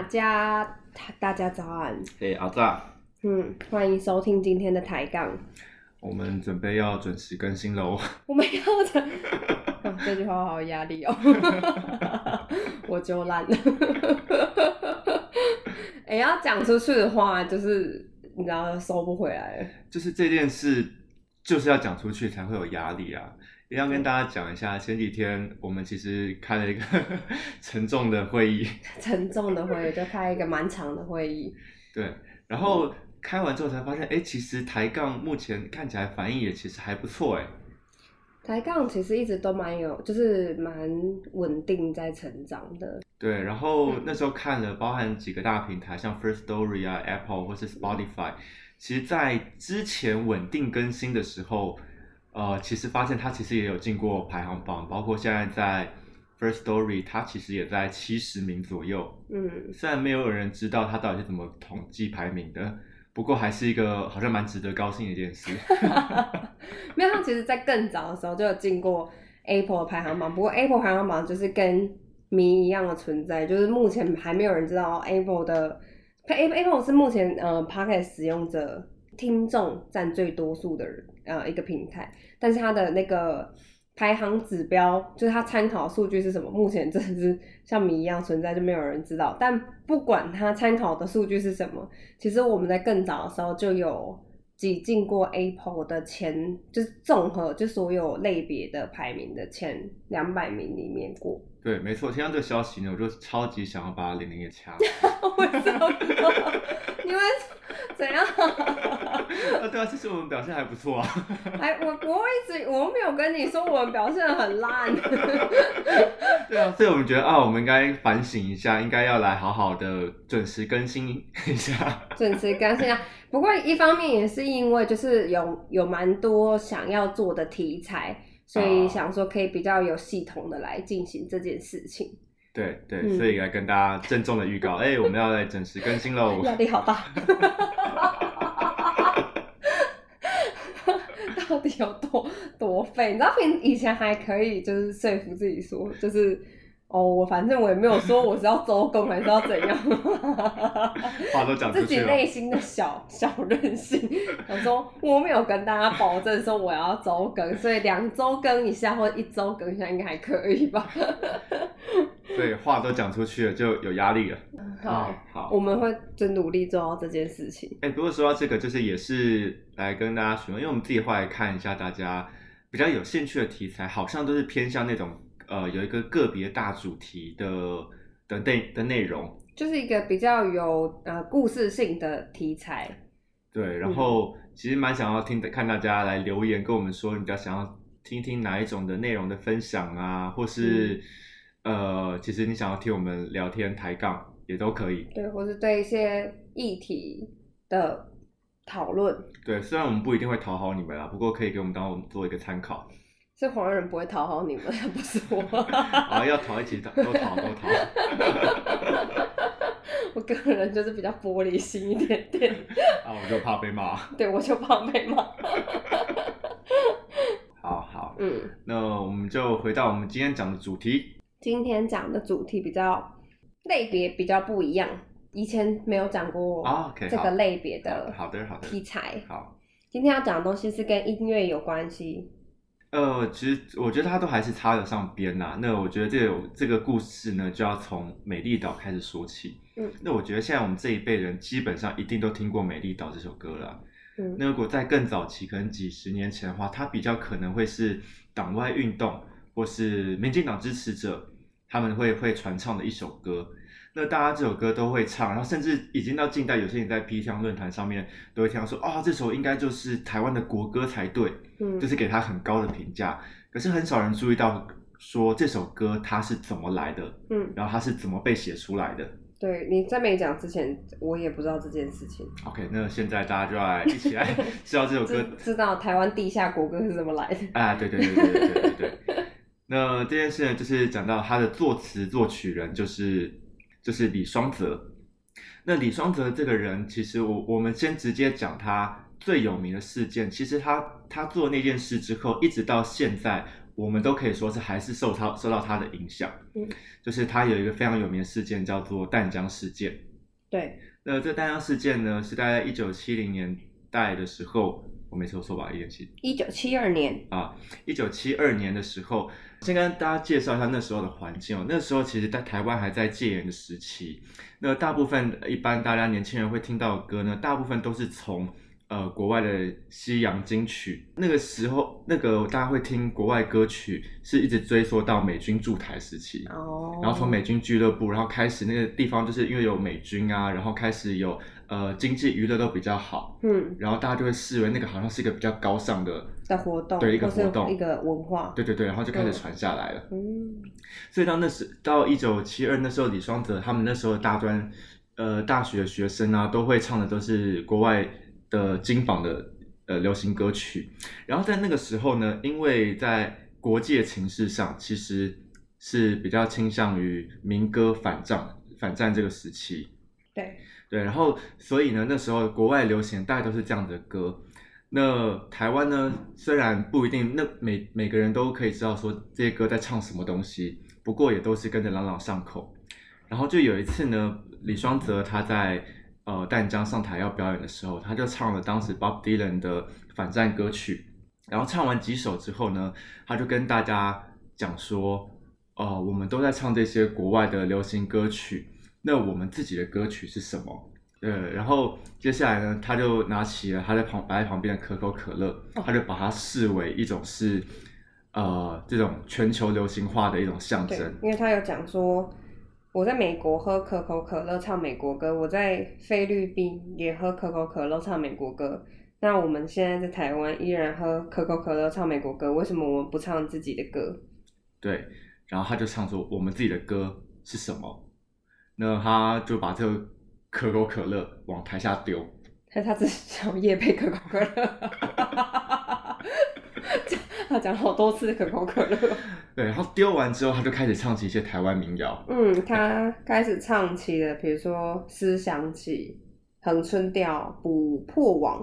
大家大家早安，嘿，阿炸，嗯，欢迎收听今天的抬杠。我们准备要准时更新喽。我们要的、哦这句话好有压力哦，我就烂了。哎、要讲出去的话，就是你知道收不回来了。就是这件事，就是要讲出去才会有压力啊。也要跟大家讲一下，前几天我们其实开了一个 沉重的会议，沉重的会议就开一个蛮长的会议，对，然后开完之后才发现，哎，其实抬杠目前看起来反应也其实还不错，哎，抬杠其实一直都蛮有，就是蛮稳定在成长的。对，然后嗯。那时候看了，包含几个大平台，像 First Story 啊、Apple 或是 Spotify，其实，在之前稳定更新的时候，呃，其实发现它其实也有进过排行榜，包括现在在 First Story，它其实也在七十名左右。嗯，虽然没有人知道它到底是怎么统计排名的，不过还是一个好像蛮值得高兴的一件事。没有，他其实在更早的时候就有进过 Apple 的排行榜，不过 Apple 排行榜就是跟谜一样的存在，就是目前还没有人知道 Apple 的 Apple Apple 是目前呃 Pocket 使用者听众占最多数的人呃一个平台，但是它的那个排行指标就是它参考数据是什么，目前 真的是像谜一样存在，就没有人知道。但不管它参考的数据是什么，其实我们在更早的时候就有挤进过 Apple 的前，就是综合就所有类别的排名的前两百名里面过。对，没错，听到这个消息呢，我就超级想要把玲玲给掐了。为什么？你们怎样？啊，对啊，其实我们表现还不错啊。哎，我我一直我没有跟你说我们表现的很烂。对啊，所以我们觉得啊，我们应该反省一下，应该要来好好的准时更新一下。准时更新啊！不过一方面也是因为就是有有蛮多想要做的题材，所以啊想说可以比较有系统的来进行这件事情。对对，嗯所以来跟大家郑重的预告，哎、我们要来准时更新喽。压力好大。到底有多多费？你知道平以前还可以就是说服自己说，就是哦，我反正我也没有说我是要周公还是要怎样，话都讲出自己。内心的小小任性，想说我没有跟大家保证说我要周更，所以两周更一下或一周更一下应该还可以吧？对，话都讲出去了，就有压力了。好，好。我们会就努力做到这件事情。哎、不过说到这个，就是也是来跟大家询问，因为我们自己后来看一下，大家比较有兴趣的题材，好像都是偏向那种呃有一个个别大主题的的内的内容。就是一个比较有呃故事性的题材。对，然后其实蛮想要听的，看大家来留言跟我们说，你比较想要听听哪一种的内容的分享啊，或是、呃，其实你想要听我们聊天抬杠也都可以。对，或是对一些议题的讨论，对，虽然我们不一定会讨好你们啦，不过可以给我们当我们做一个参考。是黄人不会讨好你们，不是我。啊，要讨一起讨，都讨都讨。我个人就是比较玻璃心一点点，啊，我就怕被骂。对我就怕被骂。好好，嗯，那我们就回到我们今天讲的主题。今天讲的主题比较类别比较不一样，以前没有讲过这个类别的好的好的题材。好，今天要讲的东西是跟音乐有关系。呃，其实我觉得他都还是插得上边呐、那我觉得这有这个故事呢，就要从美丽岛开始说起。嗯，那我觉得现在我们这一辈人基本上一定都听过《美丽岛》这首歌了。嗯那如果在更早期，可能几十年前的话，它比较可能会是党外运动或是民进党支持者他们会会传唱的一首歌。那大家这首歌都会唱，然后甚至已经到近代，有些人在 P 箱论坛上面都会听到说，啊、哦，这首应该就是台湾的国歌才对，嗯，就是给他很高的评价。可是很少人注意到说这首歌它是怎么来的，嗯，然后它是怎么被写出来的。对，你在没讲之前，我也不知道这件事情。OK，那现在大家就来一起来 知道这首歌，知道台湾地下国歌是怎么来的。啊，对对对对对对,对。那这件事呢，就是讲到他的作词作曲人就是就是李双泽。那李双泽这个人，其实我我们先直接讲他最有名的事件。其实他他做那件事之后，一直到现在，我们都可以说是还是受他受到他的影响。嗯，就是他有一个非常有名的事件叫做淡江事件。对，那这淡江事件呢，是大概一九七零年代的时候，我没说错吧？一九七一九七二年，啊，一九七二年的时候，先跟大家介绍一下那时候的环境哦。那时候其实，在台湾还在戒严的时期，那大部分一般大家年轻人会听到的歌呢，大部分都是从呃国外的西洋金曲。那个时候，那个大家会听国外歌曲，是一直追溯到美军驻台时期。哦，然后从美军俱乐部，然后开始那个地方就是因为有美军啊，然后开始有呃经济娱乐都比较好，嗯然后大家就会视为那个好像是一个比较高尚的，的活动，对一个活动一个文化，对对对，然后就开始嗯传下来了。嗯所以到那时到一九七二那时候，李双泽他们那时候的大专呃大学学生啊，都会唱的都是国外的金榜的呃流行歌曲。然后在那个时候呢，因为在国际的情势上，其实是比较倾向于民歌反战反战这个时期。对，对，然后所以呢，那时候国外流行大概都是这样的歌。那台湾呢，虽然不一定，那每每个人都可以知道说这些歌在唱什么东西，不过也都是跟着朗朗上口。然后就有一次呢，李双泽他在呃淡江上台要表演的时候，他就唱了当时 Bob Dylan 的反战歌曲。然后唱完几首之后呢，他就跟大家讲说，呃，我们都在唱这些国外的流行歌曲，那我们自己的歌曲是什么？呃，然后接下来呢，他就拿起了他在旁摆在旁边的可口可乐，哦他就把它视为一种是呃这种全球流行化的一种象对征。，因为他有讲说，我在美国喝可口可乐唱美国歌，我在菲律宾也喝可口可乐唱美国歌。那我们现在在台湾依然喝可口可乐唱美国歌，为什么我们不唱自己的歌？对，然后他就唱说我们自己的歌是什么？那他就把这个可口可乐往台下丢，还是他只是想夜配可口可乐？他讲好多次可口可乐。对，然后丢完之后，他就开始唱起一些台湾民谣。嗯，他开始唱起了，比如说《思想起》《恒春调》《捕破网》。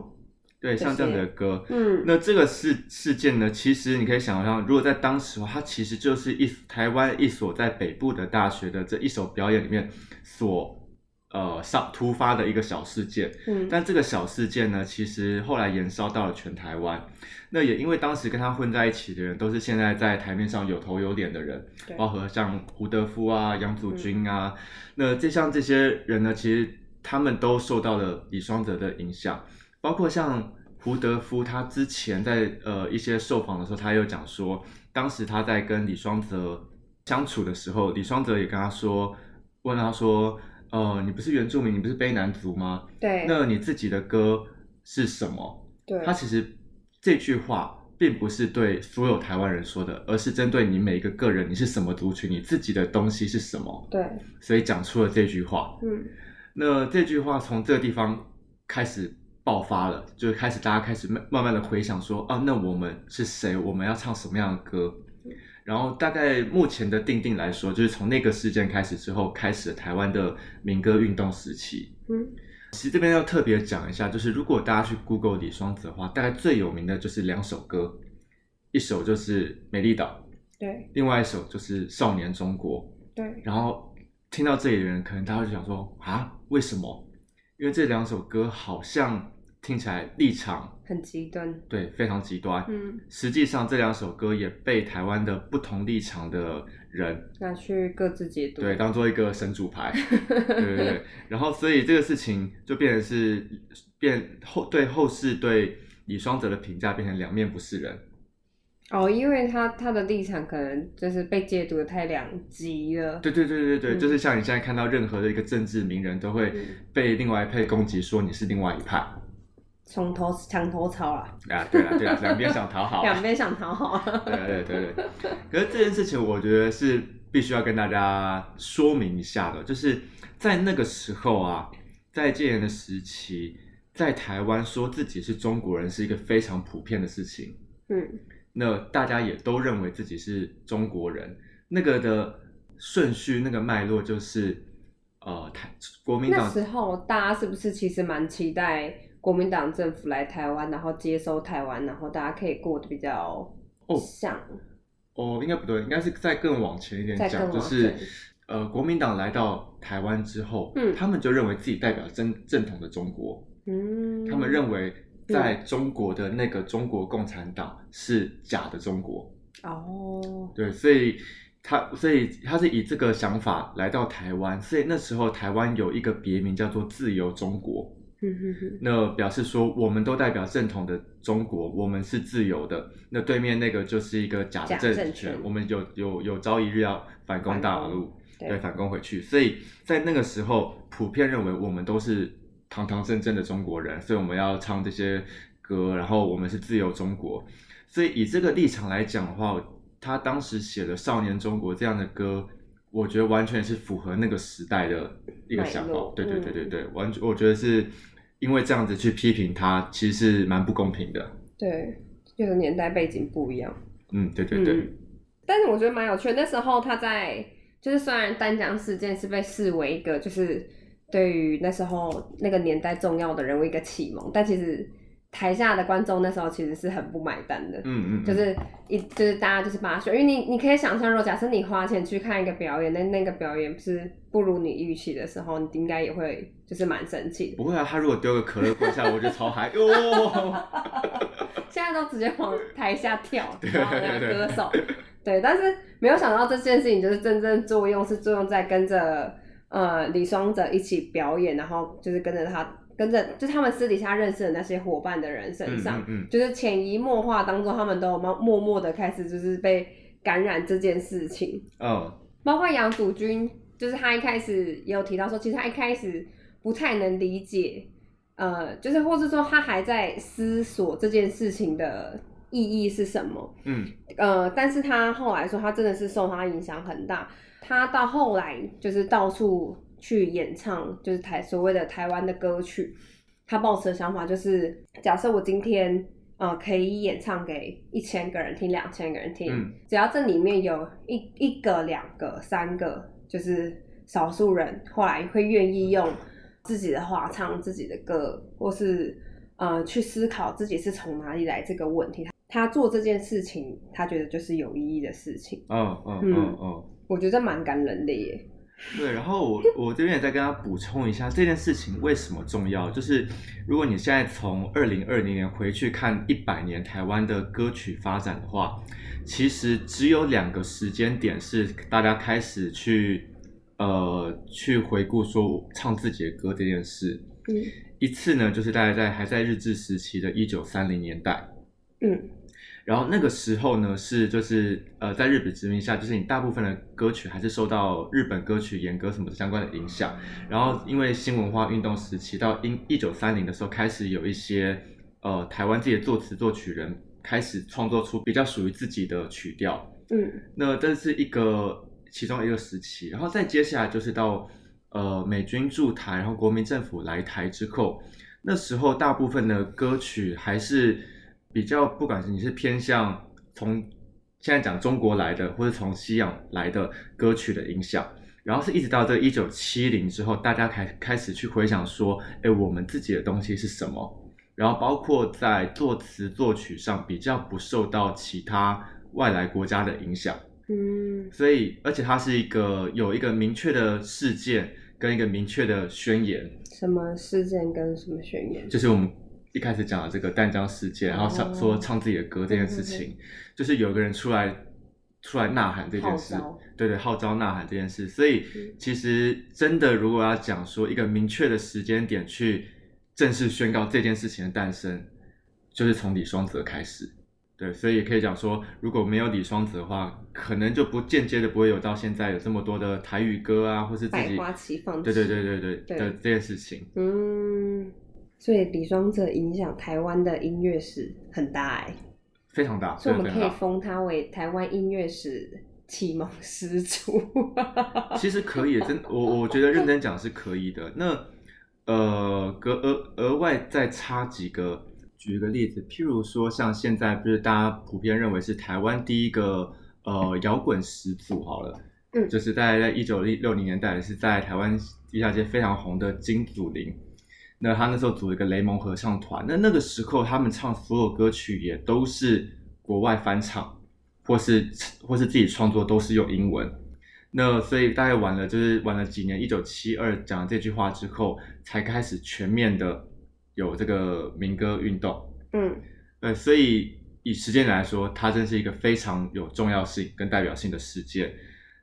对，像这样的歌，嗯，那这个事事件呢，其实你可以想象，如果在当时的话，它其实就是一台湾一所在北部的大学的这一首表演里面所呃上突发的一个小事件。嗯但这个小事件呢，其实后来延烧到了全台湾。那也因为当时跟他混在一起的人，都是现在在台面上有头有脸的人，包括像胡德夫啊、杨祖君啊，那这像这些人呢，其实他们都受到了李双泽的影响，包括像胡德夫，他之前在呃一些受访的时候，他有讲说，当时他在跟李双泽相处的时候，李双泽也跟他说，问他说，呃，你不是原住民，你不是卑南族吗？对，那你自己的歌是什么？对，他其实这句话并不是对所有台湾人说的，而是针对你每一个个人，你是什么族群，你自己的东西是什么，对，所以讲出了这句话。嗯那这句话从这个地方开始爆发了，就开始大家开始慢慢慢的回想说，啊，那我们是谁？我们要唱什么样的歌？然后大概目前的定定来说，就是从那个事件开始之后，开始了台湾的民歌运动时期。嗯，其实这边要特别讲一下，就是如果大家去 Google 李双泽的话，大概最有名的就是两首歌，一首就是《美丽岛》，对另外一首就是《少年中国》。对，然后听到这里的人，可能大家会想说啊，为什么？因为这两首歌好像听起来立场很极端。对非常极端。嗯，实际上这两首歌也被台湾的不同立场的人拿去各自解读。对当做一个神主牌，对对对。然后所以这个事情就变成是变后对后世对李双泽的评价变成两面不是人。哦，因为他他的立场可能就是被解读的太两极了。对对对对对，嗯就是像你现在看到任何的一个政治名人都会嗯被另外一派攻击说你是另外一派。从头墙头草啦，啊，对啊对啊，两边想讨好啊，两边想讨好。对对对对。可是这件事情，我觉得是必须要跟大家说明一下的，就是在那个时候啊，在戒严的时期，在台湾说自己是中国人是一个非常普遍的事情。嗯，那大家也都认为自己是中国人，那个的顺序、那个脉络就是，呃，台国民党那时候大家是不是其实蛮期待国民党政府来台湾，然后接收台湾，然后大家可以过得比较哦。像。哦，应该不对，应该是再更往前一点再讲，就是呃，国民党来到台湾之后，嗯。他们就认为自己代表正正统的中国，嗯，他们认为在中国的那个中国共产党是假的中国，哦，对，所以他所以他是以这个想法来到台湾，所以那时候台湾有一个别名叫做自由中国，嗯哼哼，那表示说我们都代表正统的中国，我们是自由的。那对面那个就是一个假的假政政权我们有有有朝一日要反攻大陆，对对，反攻回去。所以在那个时候，普遍认为我们都是堂堂正正的中国人，所以我们要唱这些歌，然后我们是自由中国。所以以这个立场来讲的话，他当时写的《少年中国》这样的歌，我觉得完全是符合那个时代的一个想法。对对对嗯对对，完全我觉得是因为这样子去批评他，其实是蛮不公平的。对，就是年代背景不一样。嗯，对对对，嗯但是我觉得蛮有趣的。那时候他在，就是虽然丹江事件是被视为一个就是对于那时候那个年代重要的人物一个启蒙，但其实台下的观众那时候其实是很不买单的。嗯嗯，嗯就是一就是大家就是把它选，因为你你可以想象，如果假设你花钱去看一个表演，那那个表演是不如你预期的时候，你应该也会就是蛮生气的。不会啊，他如果丢个可乐罐下来，我就超嗨哟。现在都直接往台下跳，对然后歌手，对，但是没有想到这件事情就是真正作用是作用在跟着呃李双泽一起表演，然后就是跟着他跟着就他们私底下认识的那些伙伴的人身上，嗯嗯就是潜移默化当中，他们都默默默的开始就是被感染这件事情，哦。包括杨祖君，就是他一开始也有提到说，其实他一开始不太能理解，呃，就是或是说他还在思索这件事情的意义是什么，嗯。呃，但是他后来说，他真的是受他影响很大，他到后来就是到处去演唱，就是台所谓的台湾的歌曲，他抱持的想法就是，假设我今天。呃，可以演唱给一千个人听，两千个人听，嗯只要这里面有一一个、两个、三个，就是少数人后来会愿意用自己的话唱自己的歌，或是呃去思考自己是从哪里来这个问题。他做这件事情，他觉得就是有意义的事情，嗯嗯嗯嗯。我觉得蛮感人的耶。对，然后我我这边也再跟他补充一下这件事情为什么重要，就是如果你现在从二零二零年回去看一百年台湾的歌曲发展的话，其实只有两个时间点是大家开始去呃去回顾说唱自己的歌这件事。嗯一次呢，就是大家在还在日治时期的一九三零年代，嗯然后那个时候呢，是就是呃，在日本殖民下，就是你大部分的歌曲还是受到日本歌曲严歌什么相关的影响。然后因为新文化运动时期到一一九三零的时候，开始有一些呃台湾自己的作词作曲人开始创作出比较属于自己的曲调。嗯那这是一个其中一个时期，然后再接下来就是到呃美军驻台，然后国民政府来台之后，那时候大部分的歌曲还是比较，不管是你是偏向从现在讲中国来的，或者从西洋来的歌曲的影响。然后是一直到这一九七零之后，大家开开始去回想说，哎，我们自己的东西是什么？然后包括在作词作曲上比较不受到其他外来国家的影响，嗯所以而且它是一个有一个明确的事件跟一个明确的宣言，什么事件跟什么宣言？就是我们一开始讲的这个淡江事件，然后唱哦说唱自己的歌这件事情，就是有个人出来出来呐喊这件事对对，号召呐喊这件事，所以嗯其实真的如果要讲说一个明确的时间点去正式宣告这件事情的诞生，就是从李双泽开始。对，所以可以讲说，如果没有李双泽的话，可能就不间接的不会有到现在有这么多的台语歌啊，或是自己百花齐放对对对对对对。的这件事情。嗯，所以李双泽影响台湾的音乐史很大哎，非常大，所以我们可以。封他为台湾音乐史启蒙始祖。其实可以，真我我觉得认真讲是可以的。那呃，额额额外再插几个，举一个例子，譬如说像现在不是大家普遍认为是台湾第一个呃摇滚始祖好了，嗯就是大概在一九六零年代是在台湾地下街非常红的金祖霖。那他那时候组了一个雷蒙合唱团，那那个时候他们唱所有歌曲也都是国外翻唱，或是或是自己创作都是用英文。那所以大概玩了就是玩了几年，一九七二讲了这句话之后，才开始全面的有这个民歌运动。嗯呃，所以以时间来说，它真是一个非常有重要性跟代表性的事件。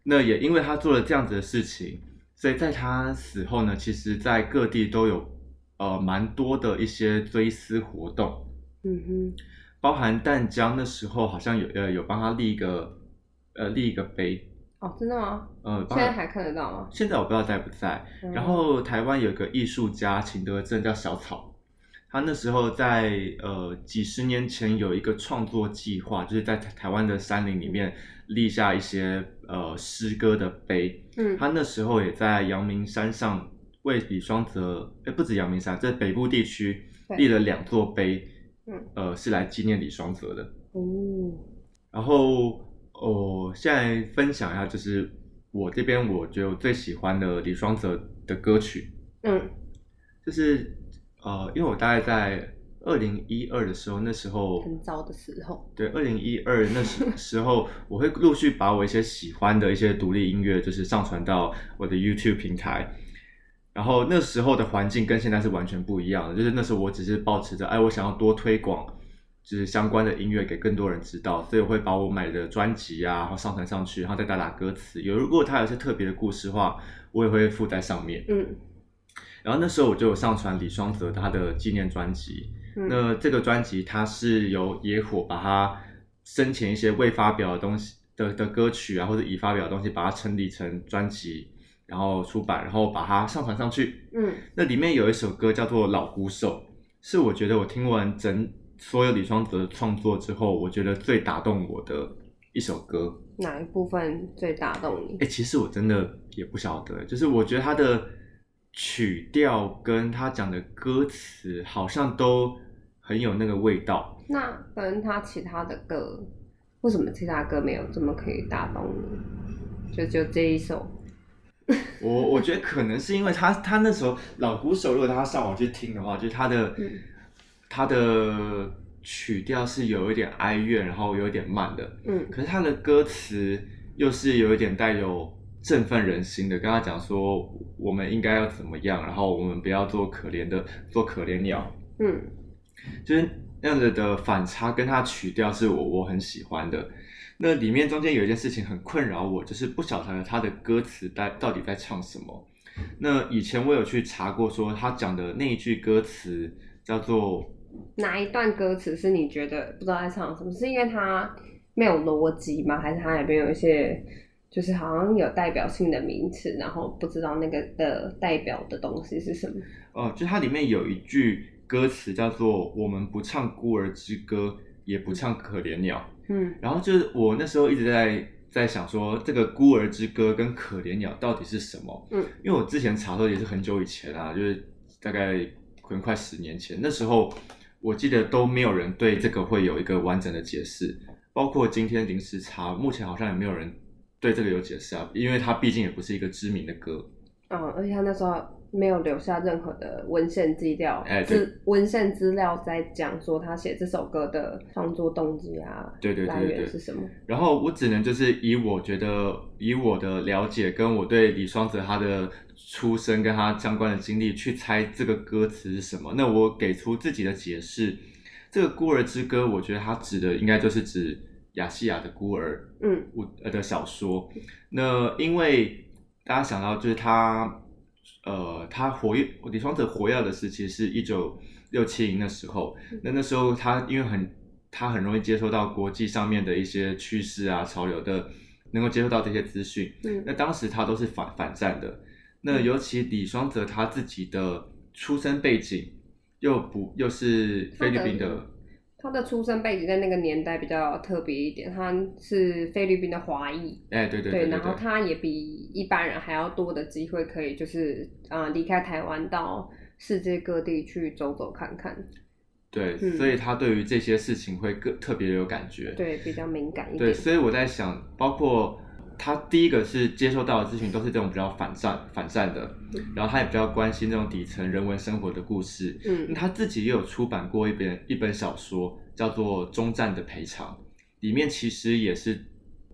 那也因为他做了这样子的事情，所以在他死后呢，其实在各地都有呃蛮多的一些追思活动，嗯哼，包含淡江那时候好像有呃有帮他立一个呃立一个碑，哦，真的吗？呃，现在还看得到吗？现在我不知道在不在。嗯然后台湾有个艺术家秦德正叫小草，他那时候在呃几十年前有一个创作计划，就是在台台湾的山林里面立下一些呃诗歌的碑。嗯他那时候也在阳明山上为李双泽，哎，不止阳明山，在北部地区立了两座碑，嗯。呃，是来纪念李双泽的。哦，然后，哦，现在分享一下，就是我这边我觉得我最喜欢的李双泽的歌曲，嗯。就是呃，因为我大概在二零一二的时候，那时候很早的时候，对，二零一二那时 时候，我会陆续把我一些喜欢的一些独立音乐，就是上传到我的 YouTube 平台。然后那时候的环境跟现在是完全不一样的，就是那时候我只是保持着，哎，我想要多推广，就是相关的音乐给更多人知道，所以我会把我买的专辑啊，然后上传上去，然后再打打歌词。有如果它有些特别的故事的话，我也会附在上面。嗯然后那时候我就有上传李双泽他的纪念专辑，嗯，那这个专辑它是由野火把它生前一些未发表的东西的的歌曲啊，或者已发表的东西，把它整理成专辑，然后出版，然后把它上传上去。嗯那里面有一首歌叫做《老鼓手》，是我觉得我听完整所有李双泽的创作之后，我觉得最打动我的一首歌。哪一部分最打动你哎、？其实我真的也不晓得，就是我觉得他的曲调跟他讲的歌词好像都很有那个味道。那跟他其他的歌，为什么其他歌没有这么可以打动你？就就这一首，我我觉得可能是因为他他那时候老鼓手，如果大家上网去听的话，就是他的、嗯。他的曲调是有一点哀怨，然后有一点慢的，嗯。可是他的歌词又是有一点带有振奋人心的，跟他讲说我们应该要怎么样，然后我们不要做可怜的做可怜鸟，嗯。就是那样子的反差，跟他曲调是我我很喜欢的。那里面中间有一件事情很困扰我，就是不晓得他的歌词在到底在唱什么。那以前我有去查过，说他讲的那一句歌词叫做哪一段歌词是你觉得不知道在唱什么？是因为它没有逻辑吗？还是它里面有一些就是好像有代表性的名词，然后不知道那个的代表的东西是什么？哦，就它里面有一句歌词叫做“我们不唱孤儿之歌，也不唱可怜鸟”。嗯然后就是我那时候一直在在想说，这个孤儿之歌跟可怜鸟到底是什么？嗯，因为我之前查的时候也是很久以前啊，就是大概可能快十年前，那时候我记得都没有人对这个会有一个完整的解释，包括今天临时查，目前好像也没有人对这个有解释啊，因为它毕竟也不是一个知名的歌。嗯，而且他那时候没有留下任何的文献资料，哎对资文献资料在讲说他写这首歌的创作动机啊，对对对来对对源是什么？然后我只能就是以我觉得以我的了解跟我对李双泽他的出身跟他相关的经历去猜这个歌词是什么。那我给出自己的解释，这个孤儿之歌，我觉得他指的应该就是指亚细亚的孤儿嗯我呃的小说。那因为大家想到就是他呃他活跃李双泽活跃的时期是一九六七零的时候，那那时候他因为很他很容易接收到国际上面的一些趋势啊潮流的，能够接受到这些资讯。嗯那当时他都是反反战的。那尤其李双泽他自己的出身背景又不又是菲律宾的，他的出生背景在那个年代比较特别一点，他是菲律宾的华裔，哎，对对对对然后，他也比一般人还要多的机会，可以就是呃离开台湾到世界各地去走走看看，对，嗯。所以他对于这些事情会更特别有感觉。对，比较敏感一点。对，所以我在想，包括他第一个是接受到的资讯都是这种比较反战反战的，然后他也比较关心这种底层人文生活的故事。嗯他自己也有出版过一本一本小说，叫做《中战的赔偿》，里面其实也是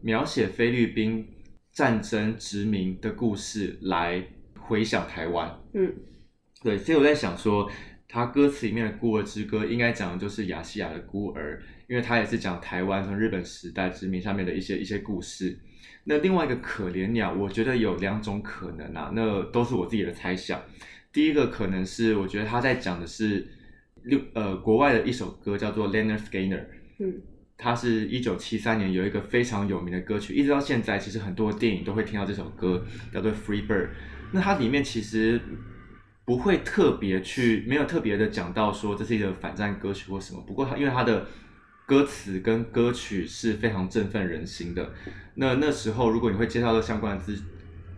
描写菲律宾战争殖民的故事来回想台湾。嗯，对，所以我在想说，他歌词里面的《孤儿之歌》应该讲的就是亚细亚的孤儿，因为他也是讲台湾从日本时代殖民下面的一些一些故事。那另外一个可怜鸟，我觉得有两种可能啊，那都是我自己的猜想。第一个可能是，我觉得他在讲的是六呃国外的一首歌，叫做 Leonard Skinner。嗯，它是一九七三年有一个非常有名的歌曲，一直到现在，其实很多电影都会听到这首歌，叫做《Free Bird》。那它里面其实不会特别去，没有特别的讲到说这是一个反战歌曲或什么。不过它因为它的歌词跟歌曲是非常振奋人心的。那那时候如果你会介绍到相关的资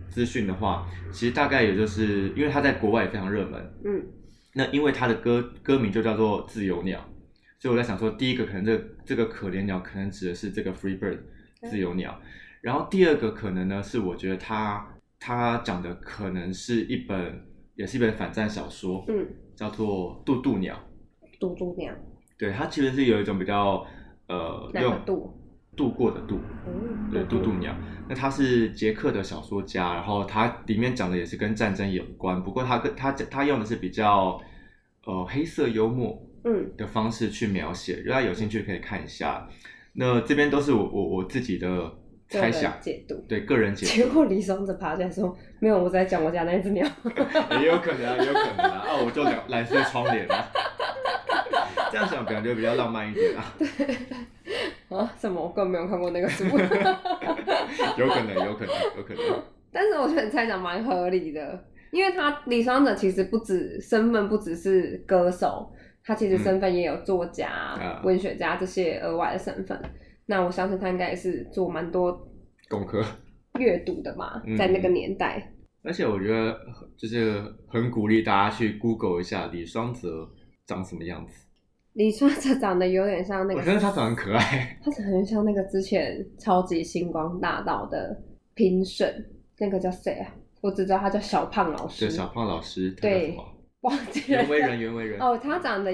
资讯的话，其实大概也就是因为他在国外也非常热门。嗯，那因为他的歌歌名就叫做《自由鸟》，所以我在想说，第一个可能这这个可怜鸟可能指的是这个 free bird 自由鸟，然后第二个可能呢是我觉得他他讲的可能是一本也是一本反战小说，嗯，叫做《渡渡鸟》。渡渡鸟，对，它其实是有一种比较呃哪个用渡？度过的度，嗯，对，渡渡鸟。那他是捷克的小说家，然后他里面讲的也是跟战争有关，不过他跟他他用的是比较呃黑色幽默嗯的方式去描写，如果大家有兴趣可以看一下。那这边都是我我我自己的猜想，解读。对个人解结读，果李双子爬起来说：“没有，我在讲我家那只鸟。也有可能啊，也有可能啊，啊，我就蓝蓝色窗帘啊，这样想感觉比较浪漫一点啊，” 对 啊？什么？我根本没有看过那个书。有可能，有可能，有可能，但是我觉得你猜想蛮合理的，因为他李双泽其实不止身份不只是歌手，他其实身份也有作家、啊文学家这些额外的身份。那我相信他应该也是做蛮多工科。阅读的嘛，嗯在那个年代。而且我觉得就是很鼓励大家去 Google 一下李双泽长什么样子。李叉叉长得有点像那个，我觉得他长得很可爱，他长得很像那个之前超级星光大道的评审，那个叫谁啊？我只知道他叫小胖老师，对，小胖老师，对，忘记了，袁惟仁，袁惟仁，哦，他长得，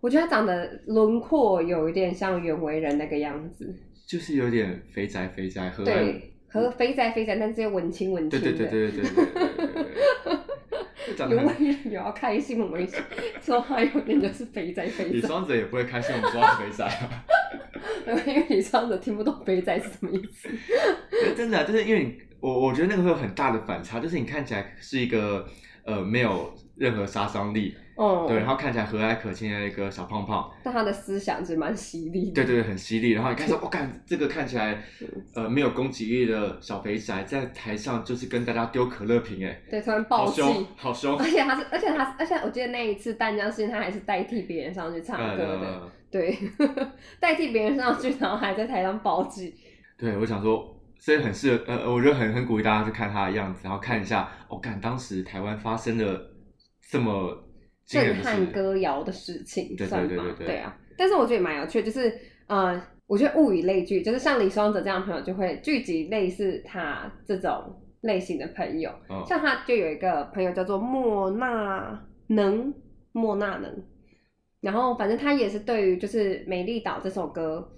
我觉得他长得轮廓有一点像袁惟仁那个样子，就是有点肥宅肥宅，和对，和肥宅肥宅，但是又文青文青，对对对对对对,长得袁很惟仁也要开心，我 们说话有点就是肥仔肥仔。你，双子也不会开心我们说他肥仔啊。因为你双子听不懂肥仔是什么意思。真的啊、就是因为你我我觉得那个会有很大的反差，就是你看起来是一个呃没有任何杀伤力，哦，对，然后看起来和蔼可亲的一个小胖胖，但他的思想是蛮犀利的。对对对，很犀利。然后你看说，我、看这个看起来呃没有攻击力的小肥宅，在台上就是跟大家丢可乐瓶，哎，对，突然好暴气。凶，好凶 而。且他是，而且他，而且我记得那一次淡江事件，他还是代替别人上去唱歌的，呃，对，代替别人上去，然后还在台上暴击。对，我想说，所以很适合，呃，我觉得很很鼓励大家去看他的样子，然后看一下，哦，看当时台湾发生了这么震，撼歌谣的事情，对算吗？对啊。但是我觉得也蛮有趣的，就是呃，我觉得物以类聚，就是像李双泽这样的朋友就会聚集类似他这种类型的朋友。嗯像他就有一个朋友叫做莫纳能，莫纳能，然后反正他也是对于就是《美丽岛》这首歌。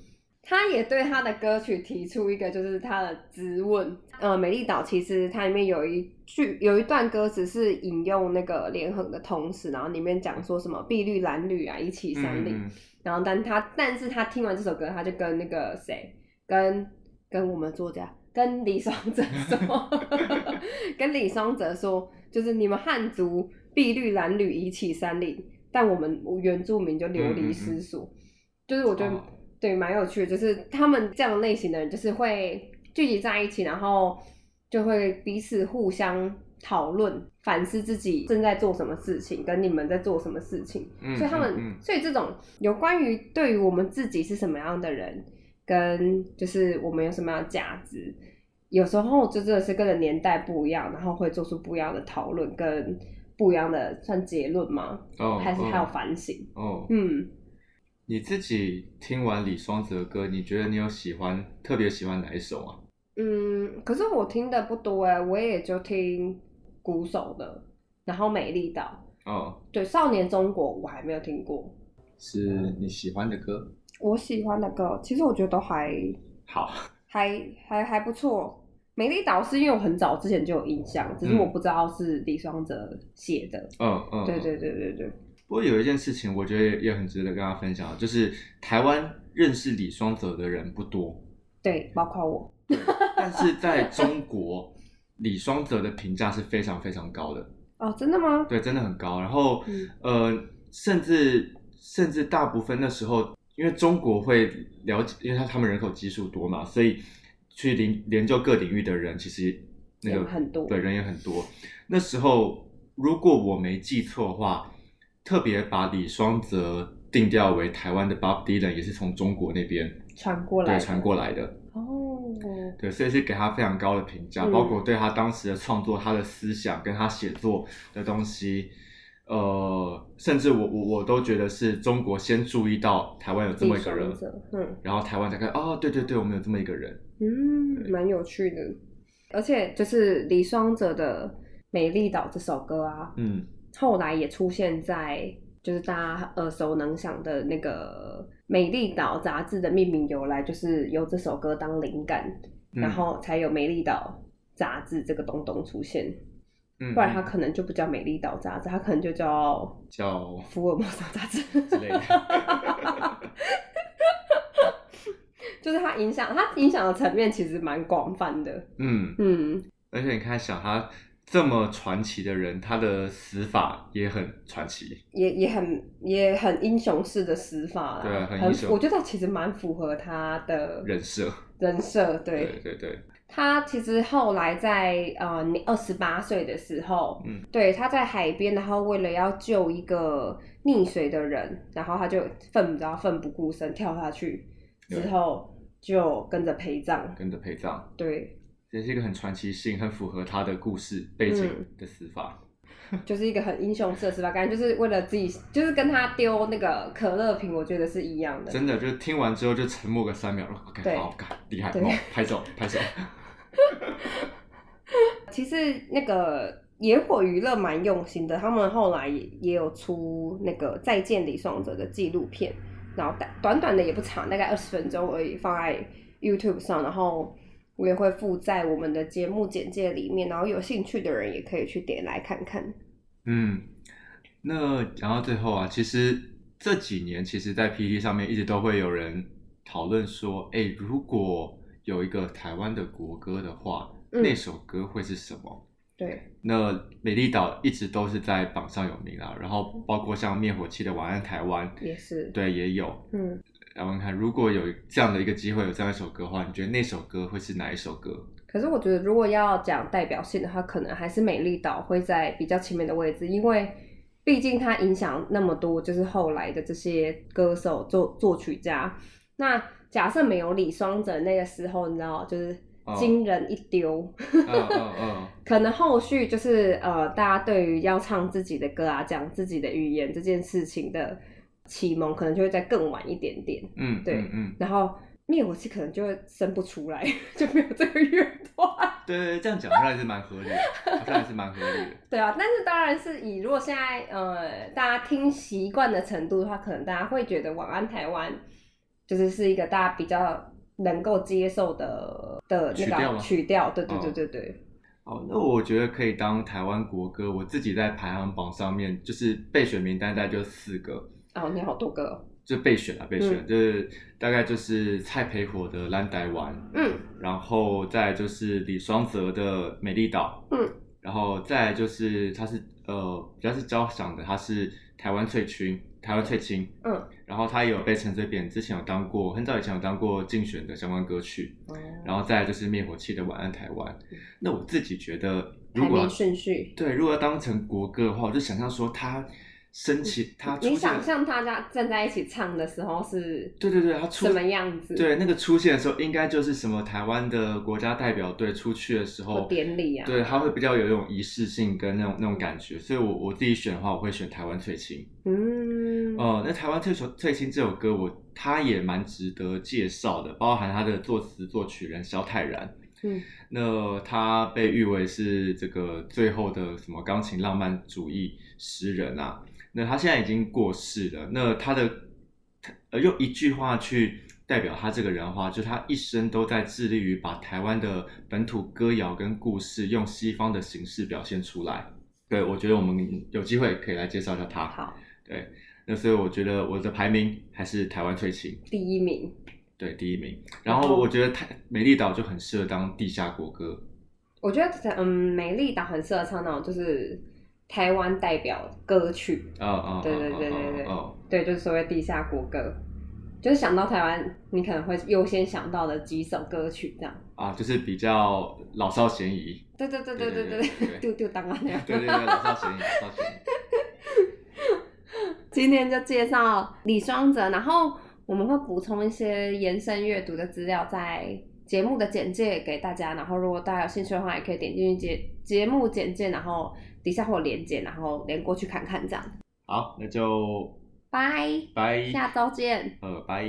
他也对他的歌曲提出一个，就是他的质问。呃，《美丽岛》其实它里面有一句有一段歌词是引用那个连横的通史，然后里面讲说什么碧绿蓝绿啊，一起山林。嗯嗯然后但他但是他听完这首歌，他就跟那个谁，跟跟我们作家，跟李双泽说，跟李双泽说，就是你们汉族碧绿蓝绿一起山林，但我们原住民就流离失所。就是我觉得、哦对蛮有趣的，就是他们这样类型的人，就是会聚集在一起，然后就会彼此互相讨论、反思自己正在做什么事情，跟你们在做什么事情。嗯所以他们，嗯嗯所以这种有关于对于我们自己是什么样的人，跟就是我们有什么样的价值，有时候就真的是跟着年代不一样，然后会做出不一样的讨论，跟不一样的算结论吗？哦，还是还有哦反省？哦，嗯，你自己听完李双泽的歌，你觉得你有喜欢特别喜欢哪一首啊？嗯，可是我听的不多哎，我也就听鼓手的，然后美丽岛，哦，对，少年中国我还没有听过。是你喜欢的歌？我喜欢的歌，其实我觉得都还 好，还还还不错。美丽岛是因为我很早之前就有印象，只是我不知道是李双泽写的。嗯嗯，对对对对对。不过有一件事情，我觉得也很值得跟大家分享，就是台湾认识李双泽的人不多。对，包括我。但是在中国，李双泽的评价是非常非常高的。哦，真的吗？对，真的很高。然后，呃，甚至甚至大部分那时候，因为中国会了解，因为他他们人口基数多嘛，所以。去研研究各领域的人，其实那个很多，对人也很多。那时候，如果我没记错的话，特别把李双泽定调为台湾的 Bob Dylan，也是从中国那边传过来，对传过来的。哦，对，所以是给他非常高的评价，包括对他当时的创作、他的思想跟他写作的东西。呃，甚至我我我都觉得是中国先注意到台湾有这么一个人，嗯，然后台湾才看，哦，对对对，我们有这么一个人，嗯，蛮有趣的。而且就是李双泽的《美丽岛》这首歌啊，嗯，后来也出现在就是大家耳熟能详的那个《美丽岛》杂志的命名由来，就是由这首歌当灵感，然后才有《美丽岛》杂志这个东东出现。不然它可能就不叫《美丽岛》杂志，它可能就叫叫福尔摩斯杂志之类的。就是它影响，它影响的层面其实蛮广泛的。嗯嗯，而且你看，想他这么传奇的人，他的死法也很传奇，也也很也很英雄式的死法啦。对，很英雄。我觉得其实蛮符合他的人设，人设对对对。他其实后来在呃二十八岁的时候，嗯，对，他在海边，然后为了要救一个溺水的人，然后他就奋，不知道奋不顾身跳下去，之后就跟着陪葬，跟着陪葬，对，这是一个很传奇性、很符合他的故事背景的死法，就是一个很英雄式的死法，感觉就是为了自己，就是跟他丢那个可乐瓶，我觉得是一样的。真的，就听完之后就沉默个三秒了，OK，好，厉害，拍手，拍手。其实那个野火娱乐蛮用心的，他们后来也有出那个《再见李双泽》的纪录片，然后短短的也不长，大概二十分钟而已，放在 YouTube 上，然后我也会附在我们的节目简介里面，然后有兴趣的人也可以去点来看看。嗯，那讲到最后啊，其实这几年，其实，在 PT 上面一直都会有人讨论说，哎，如果有一个台湾的国歌的话，那首歌会是什么？对，那美丽岛一直都是在榜上有名啊。然后包括像灭火器的《晚安台湾》也是，对，也有。嗯，然后看如果有这样的一个机会，有这样一首歌的话，你觉得那首歌会是哪一首歌？可是我觉得，如果要讲代表性的话，可能还是美丽岛会在比较前面的位置，因为毕竟它影响那么多，就是后来的这些歌手、作作曲家。那假设没有李双泽那个时候，你知道，就是惊人一丢，可能后续就是呃，大家对于要唱自己的歌啊，讲自己的语言这件事情的启蒙，可能就会再更晚一点点。嗯，对，嗯，然后灭火器可能就会生不出来，就没有这个乐团。对对对，这样讲好像还是蛮合理，好像还是蛮合理的。对啊，但是当然是以如果现在呃大家听习惯的程度的话，可能大家会觉得晚安台湾。就是是一个大家比较能够接受的的那个曲调，对对对对对。好，那我觉得可以当台湾国歌。我自己在排行榜上面就是备选名单，大概就四个。哦，你好多个。就备选啊，备选，就是大概就是蔡培火的《蓝台湾》，嗯，然后再就是李双泽的《美丽岛》，嗯，然后再就是他是呃比较是交响的，他是台湾翠群。台湾翠青，嗯，然后他也有被陈水扁之前有当过，很早以前有当过竞选的相关歌曲，哦，然后再就是灭火器的《晚安台湾》。那我自己觉得，如果顺序对，如果要当成国歌的话，我就想象说他。升起，他你想象大家站在一起唱的时候是？对对对，他出什么样子？对，那个出现的时候，应该就是什么台湾的国家代表队出去的时候典礼啊。对，他会比较有一种仪式性跟那种那种感觉，所以我我自己选的话，我会选台湾翠青。嗯，哦，那台湾翠翠翠青这首歌，我它也蛮值得介绍的，包含他的作词作曲人萧泰然。嗯，那他被誉为是这个最后的什么钢琴浪漫主义诗人啊。那他现在已经过世了。那他的呃用一句话去代表他这个人的话，就他一生都在致力于把台湾的本土歌谣跟故事用西方的形式表现出来。对，我觉得我们有机会可以来介绍一下他。好，对，那所以我觉得我的排名还是台湾推情，第一名。对，第一名。然后我觉得台美丽岛就很适合当地下国歌。我觉得嗯，美丽岛很适合唱那种就是台湾代表歌曲。哦哦，对对对对对，对，就是所谓地下国歌。就是想到台湾，你可能会优先想到的几首歌曲这样啊，就是比较老少咸宜。对对对对对对，丢丢当啊那样。对对对，老少咸宜，老少咸宜。今天就介绍李双泽，然后我们会补充一些延伸阅读的资料在节目的简介给大家，然后如果大家有兴趣的话，也可以点进去节节目简介，然后底下会有连接，然后连过去看看这样。好，那就拜，拜，下周见。呃，拜。